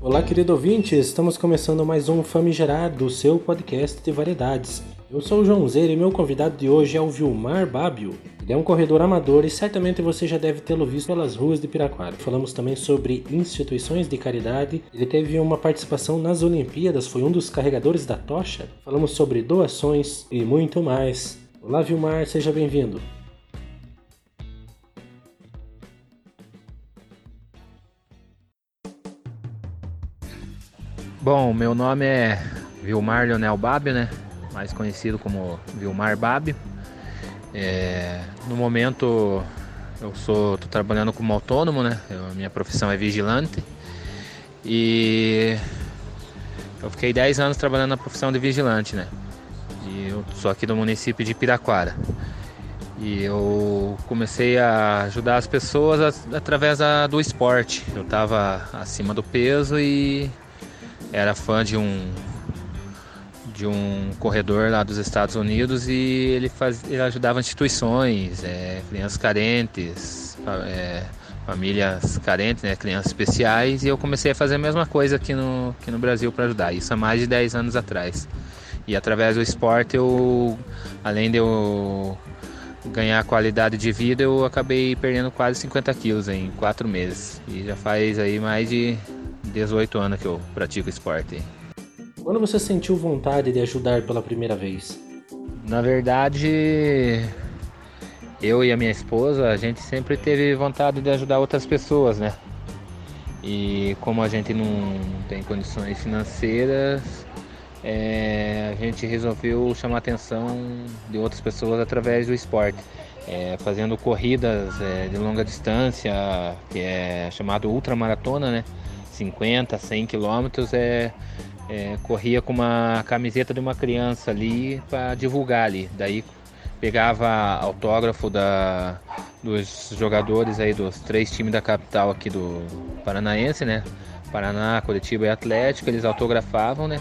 Olá, querido ouvinte, estamos começando mais um Famigerado, seu podcast de variedades. Eu sou o João Zeira e meu convidado de hoje é o Vilmar Bábio. Ele é um corredor amador e certamente você já deve tê-lo visto pelas ruas de Piraquara. Falamos também sobre instituições de caridade. Ele teve uma participação nas Olimpíadas, foi um dos carregadores da tocha. Falamos sobre doações e muito mais. Olá, Vilmar, seja bem-vindo. Bom, meu nome é Vilmar Leonel Bábio, né? Mais conhecido como Vilmar Bábio. É, no momento eu sou tô trabalhando como autônomo, né? Eu, minha profissão é vigilante. E eu fiquei 10 anos trabalhando na profissão de vigilante, né? E eu sou aqui do município de Piraquara. E eu comecei a ajudar as pessoas através do esporte. Eu estava acima do peso e era fã de um de um corredor lá dos Estados Unidos e ele, faz, ele ajudava instituições, é, crianças carentes, é, famílias carentes, né, crianças especiais, e eu comecei a fazer a mesma coisa aqui no, aqui no Brasil para ajudar, isso há mais de 10 anos atrás. E através do esporte, eu, além de eu ganhar qualidade de vida, eu acabei perdendo quase 50 quilos em 4 meses. E já faz aí mais de 18 anos que eu pratico esporte. Quando você sentiu vontade de ajudar pela primeira vez? Na verdade, eu e a minha esposa, a gente sempre teve vontade de ajudar outras pessoas, né? E como a gente não tem condições financeiras, é, a gente resolveu chamar a atenção de outras pessoas através do esporte. É, fazendo corridas é, de longa distância, que é chamado ultramaratona, né? 50, 100 quilômetros, é, é, corria com uma camiseta de uma criança ali para divulgar ali. Daí pegava autógrafo da, dos jogadores aí dos três times da capital aqui do Paranaense, né? Paraná, Curitiba e Atlético, eles autografavam, né?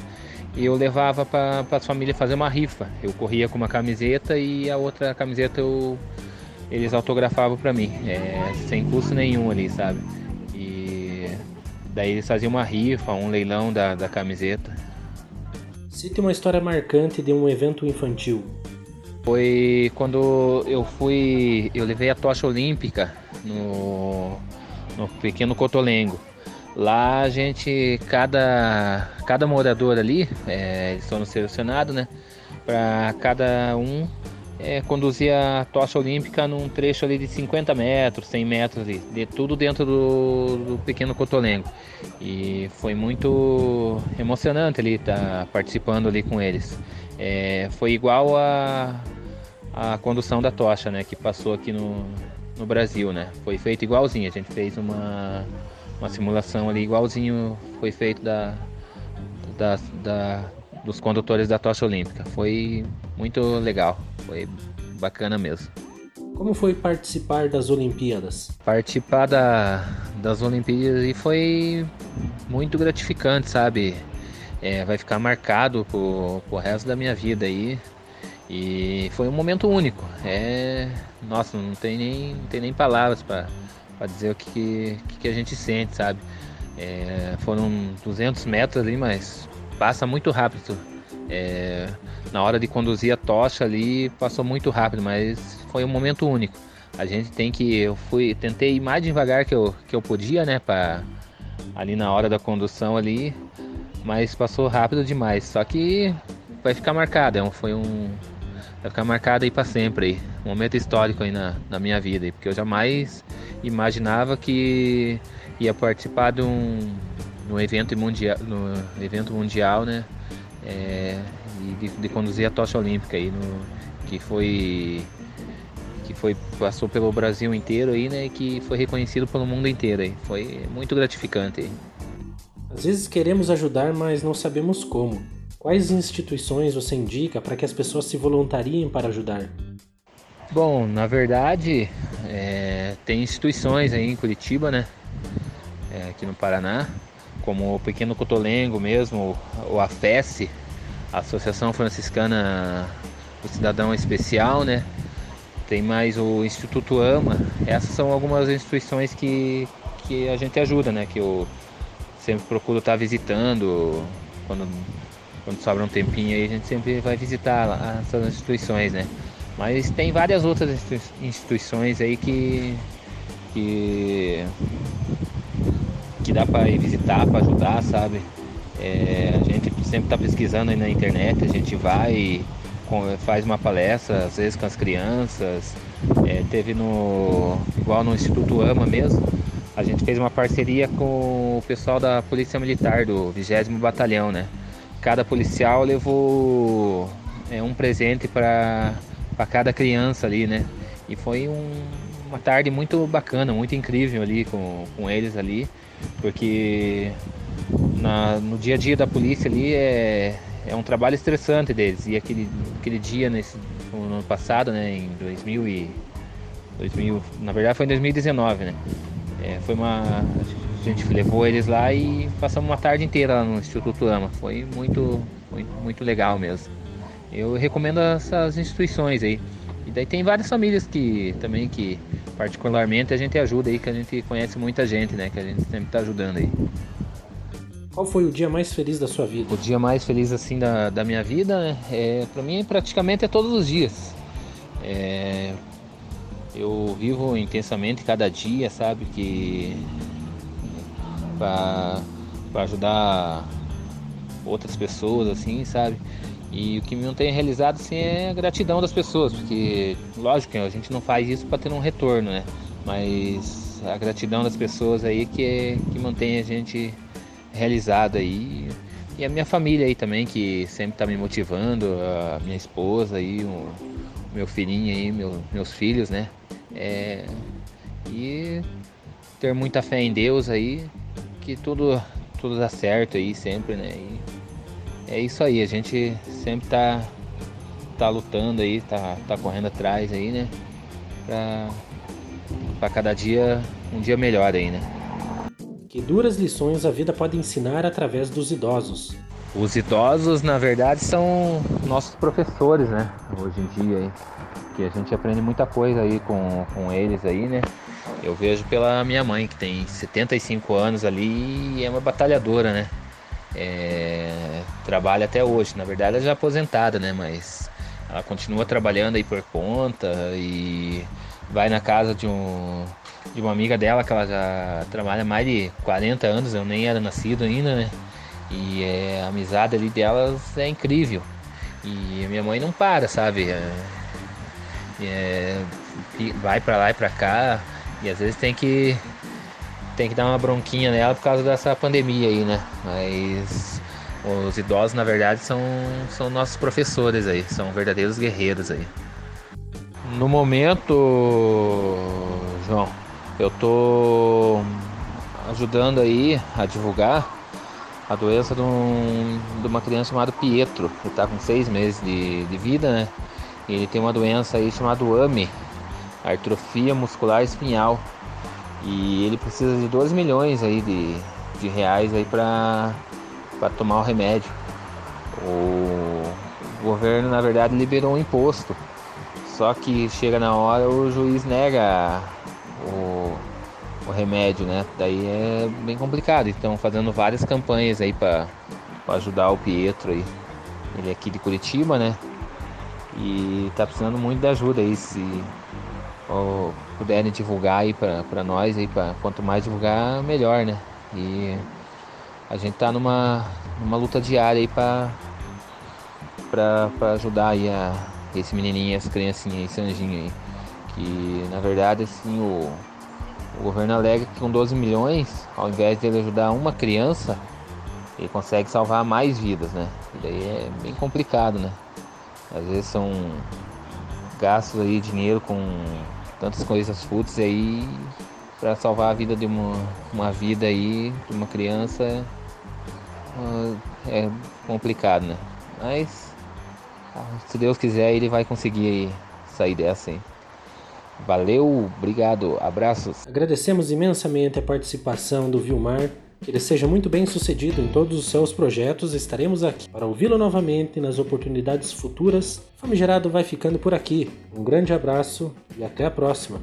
E eu levava para as famílias fazer uma rifa. Eu corria com uma camiseta e a outra camiseta eu, eles autografavam para mim, é, sem custo nenhum ali, sabe? Daí eles faziam uma rifa, um leilão da, da camiseta. Cite uma história marcante de um evento infantil. Foi quando eu fui. Eu levei a tocha olímpica no, no Pequeno Cotolengo. Lá a gente, cada, cada morador ali, é, eles foram selecionados, né? Para cada um é, conduzia a tocha olímpica num trecho ali de 50 metros, 100 metros ali, de tudo dentro do, do pequeno Cotolengo. E foi muito emocionante ali estar tá participando ali com eles. É, foi igual a, a condução da tocha, né, que passou aqui no, no Brasil, né? Foi feito igualzinho, a gente fez uma, uma simulação ali igualzinho foi feito da, da, da dos condutores da tocha olímpica. Foi muito legal, foi bacana mesmo. Como foi participar das Olimpíadas? Participar da, das Olimpíadas e foi muito gratificante, sabe? É, vai ficar marcado pro, pro resto da minha vida aí. E foi um momento único. É, nossa, não tem nem, não tem nem palavras para dizer o que, que, que, a gente sente, sabe? É, foram 200 metros ali, mas passa muito rápido. É, na hora de conduzir a tocha ali, passou muito rápido, mas foi um momento único. A gente tem que. Eu fui. Tentei ir mais devagar que eu, que eu podia, né? Pra, ali na hora da condução ali. Mas passou rápido demais. Só que vai ficar marcado. É foi um. Vai ficar marcado aí para sempre aí. Um momento histórico aí na, na minha vida. Aí, porque eu jamais imaginava que ia participar de um, no evento mundial, no evento mundial, né? É, de, de, conduzir a tocha olímpica aí, no, que foi que foi passou pelo Brasil inteiro aí, né? E que foi reconhecido pelo mundo inteiro aí. Foi muito gratificante. Aí. Às vezes queremos ajudar, mas não sabemos como. Quais instituições você indica para que as pessoas se voluntariem para ajudar? Bom, na verdade, é, tem instituições aí em Curitiba, né? É, aqui no Paraná, como o Pequeno Cotolengo mesmo, o AFES, Associação Franciscana do Cidadão Especial, né? Tem mais o Instituto AMA. Essas são algumas instituições que, que a gente ajuda, né? Que o sempre procuro estar tá visitando quando, quando sobra um tempinho aí, a gente sempre vai visitar essas instituições, né? Mas tem várias outras instituições aí que que, que dá para ir visitar, para ajudar, sabe? É, a gente sempre está pesquisando aí na internet, a gente vai faz uma palestra, às vezes com as crianças. É, teve no. igual no Instituto AMA mesmo, a gente fez uma parceria com o pessoal da Polícia Militar do 20 Batalhão, né? Cada policial levou é, um presente para cada criança ali, né? E foi um, uma tarde muito bacana, muito incrível ali com, com eles ali, porque na, no dia a dia da polícia ali é, é um trabalho estressante deles. E aquele, aquele dia, nesse, no ano passado, né, em 2000 e, 2000, na verdade foi em 2019, né? É, foi uma, a gente levou eles lá e passamos uma tarde inteira lá no Instituto Ama. Foi muito, muito, muito legal mesmo. Eu recomendo essas instituições aí. E daí tem várias famílias que também que particularmente a gente ajuda aí, que a gente conhece muita gente, né? Que a gente sempre está ajudando aí. Qual foi o dia mais feliz da sua vida? O dia mais feliz assim da, da minha vida? É, para mim praticamente é todos os dias. É, eu vivo intensamente cada dia, sabe? Que para ajudar outras pessoas, assim, sabe? E o que me mantém realizado assim, é a gratidão das pessoas, porque lógico a gente não faz isso para ter um retorno, né? Mas a gratidão das pessoas aí que, é, que mantém a gente realizada aí. E a minha família aí também, que sempre está me motivando, a minha esposa aí, o meu filhinho aí, meu, meus filhos, né? É, e ter muita fé em Deus aí, que tudo, tudo dá certo aí sempre, né? E é isso aí, a gente sempre tá, tá lutando aí, tá, tá correndo atrás aí, né? Pra, pra cada dia um dia melhor aí, né? Que duras lições a vida pode ensinar através dos idosos. Os idosos, na verdade, são nossos professores, né? Hoje em dia, aí. que a gente aprende muita coisa aí com, com eles aí, né? Eu vejo pela minha mãe, que tem 75 anos ali e é uma batalhadora, né? É, trabalha até hoje, na verdade ela já é aposentada, né? Mas ela continua trabalhando aí por conta e vai na casa de um de uma amiga dela que ela já trabalha mais de 40 anos, eu nem era nascido ainda, né? E é, a amizade ali delas é incrível. E minha mãe não para, sabe? É, é, vai para lá e para cá e às vezes tem que tem que dar uma bronquinha nela por causa dessa pandemia aí, né? Mas os idosos, na verdade, são, são nossos professores aí, são verdadeiros guerreiros aí. No momento, João, eu tô ajudando aí a divulgar a doença de, um, de uma criança chamada Pietro, que está com seis meses de, de vida, né? Ele tem uma doença aí chamada AME, atrofia muscular espinhal. E ele precisa de 2 milhões aí de, de reais aí para tomar o remédio. O governo na verdade liberou um imposto. Só que chega na hora o juiz nega o, o remédio, né? Daí é bem complicado. Então fazendo várias campanhas aí para ajudar o Pietro aí. Ele é aqui de Curitiba, né? E tá precisando muito de ajuda aí. Se ou, puderem divulgar aí para nós aí, pra, quanto mais divulgar, melhor, né? E a gente tá numa, numa luta diária aí para para ajudar aí a, esse menininho, essa criancinha esse anjinho aí. Que na verdade assim o, o governo alega que com 12 milhões, ao invés de ele ajudar uma criança, ele consegue salvar mais vidas, né? E daí é bem complicado, né? Às vezes são gastos aí dinheiro com tantas coisas fúteis aí para salvar a vida de uma, uma vida aí, de uma criança ah, é complicado, né? Mas se Deus quiser ele vai conseguir sair dessa aí. Valeu, obrigado, abraços. Agradecemos imensamente a participação do Vilmar. Que ele seja muito bem sucedido em todos os seus projetos. Estaremos aqui para ouvi-lo novamente nas oportunidades futuras. Famigerado vai ficando por aqui. Um grande abraço e até a próxima.